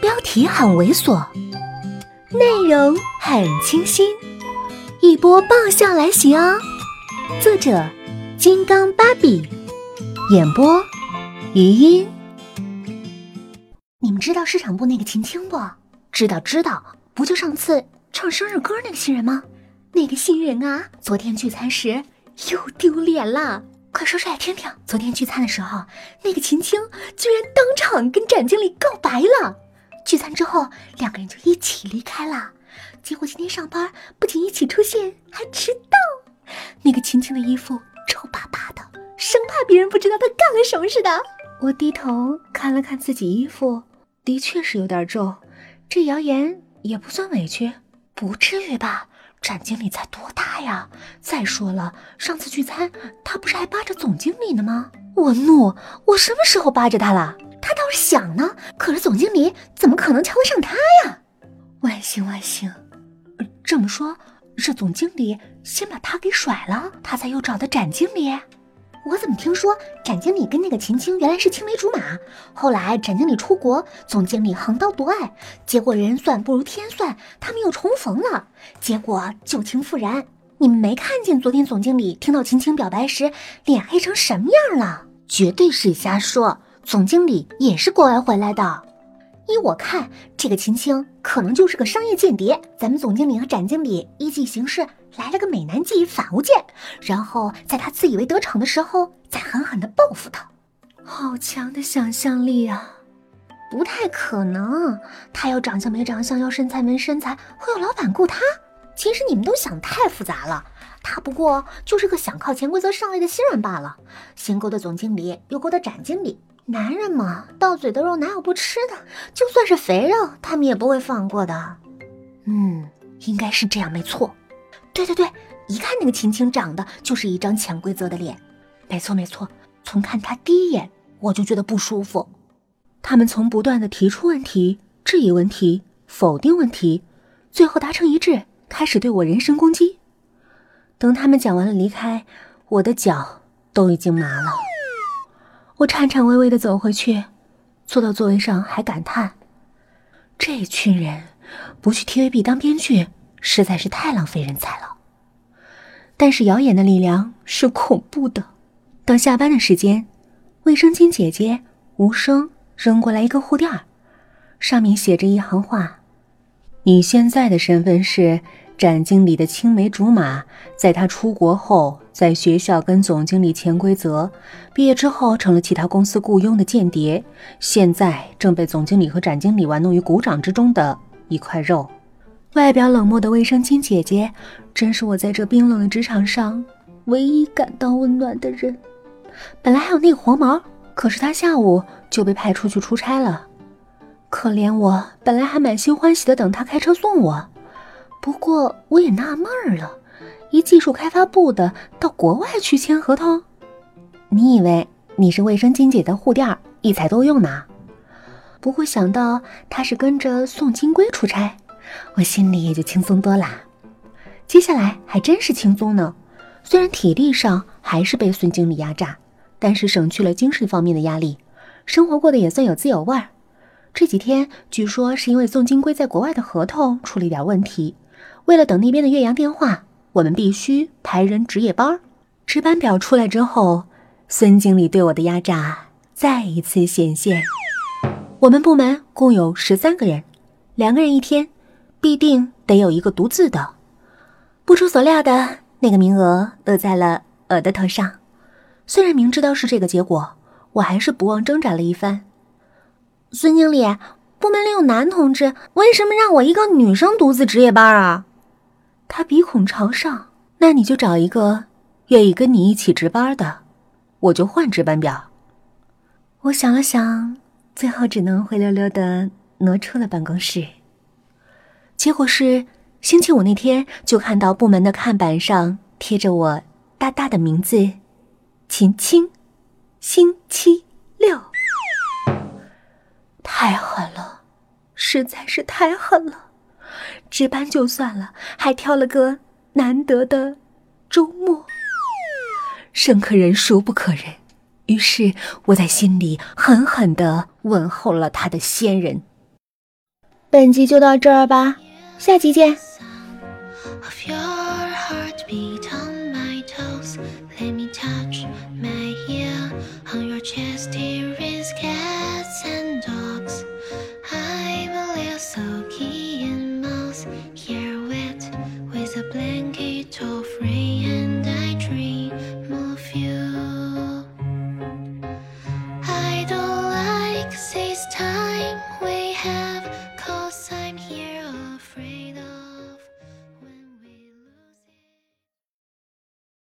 标题很猥琐，内容很清新，一波爆笑来袭哦！作者：金刚芭比，演播：余音。你们知道市场部那个秦青不？知道，知道，不就上次唱生日歌那个新人吗？那个新人啊，昨天聚餐时又丢脸了。快说出来听听！昨天聚餐的时候，那个秦青居然当场跟展经理告白了。聚餐之后，两个人就一起离开了。结果今天上班不仅一起出现，还迟到。那个青青的衣服皱巴巴的，生怕别人不知道她干了什么似的。我低头看了看自己衣服，的确是有点皱。这谣言也不算委屈，不至于吧？展经理才多大呀！再说了，上次聚餐他不是还扒着总经理呢吗？我怒！我什么时候扒着他了？他倒是想呢，可是总经理怎么可能瞧得上他呀？万幸万幸，这么说，是总经理先把他给甩了，他才又找的展经理。我怎么听说展经理跟那个秦青原来是青梅竹马？后来展经理出国，总经理横刀夺爱，结果人算不如天算，他们又重逢了，结果旧情复燃。你们没看见昨天总经理听到秦青表白时脸黑成什么样了？绝对是瞎说，总经理也是国外回来的。依我看，这个秦青可能就是个商业间谍。咱们总经理和展经理依计行事，来了个美男计反无间，然后在他自以为得逞的时候，再狠狠的报复他。好强的想象力啊！不太可能，他要长相没长相，要身材没身材，会有老板雇他？其实你们都想太复杂了，他不过就是个想靠潜规则上位的新人罢了。新勾的总经理，又勾的展经理。男人嘛，到嘴的肉哪有不吃的？就算是肥肉，他们也不会放过的。嗯，应该是这样，没错。对对对，一看那个秦青长得就是一张潜规则的脸。没错没错，从看他第一眼我就觉得不舒服。他们从不断的提出问题、质疑问题、否定问题，最后达成一致，开始对我人身攻击。等他们讲完了离开，我的脚都已经麻了。我颤颤巍巍的走回去，坐到座位上还感叹：这群人不去 TVB 当编剧，实在是太浪费人才了。但是谣言的力量是恐怖的。等下班的时间，卫生巾姐姐无声扔过来一个护垫，上面写着一行话：“你现在的身份是。”展经理的青梅竹马，在他出国后，在学校跟总经理潜规则，毕业之后成了其他公司雇佣的间谍，现在正被总经理和展经理玩弄于股掌之中的一块肉。外表冷漠的卫生巾姐姐，真是我在这冰冷的职场上唯一感到温暖的人。本来还有那个黄毛，可是他下午就被派出去出差了。可怜我，本来还满心欢喜的等他开车送我。不过我也纳闷儿了，一技术开发部的到国外去签合同，你以为你是卫生巾姐的护垫，一采多用呢？不过想到他是跟着宋金龟出差，我心里也就轻松多啦。接下来还真是轻松呢，虽然体力上还是被孙经理压榨，但是省去了精神方面的压力，生活过得也算有滋有味儿。这几天据说是因为宋金龟在国外的合同出了一点问题。为了等那边的岳阳电话，我们必须排人值夜班。值班表出来之后，孙经理对我的压榨再一次显现。我们部门共有十三个人，两个人一天，必定得有一个独自的。不出所料的那个名额落在了我的头上。虽然明知道是这个结果，我还是不忘挣扎了一番。孙经理，部门里有男同志，为什么让我一个女生独自值夜班啊？他鼻孔朝上，那你就找一个愿意跟你一起值班的，我就换值班表。我想了想，最后只能灰溜溜的挪出了办公室。结果是星期五那天，就看到部门的看板上贴着我大大的名字：秦青，星期六。太狠了，实在是太狠了。值班就算了，还挑了个难得的周末，生可忍，孰不可忍？于是我在心里狠狠的问候了他的先人。本集就到这儿吧，下集见。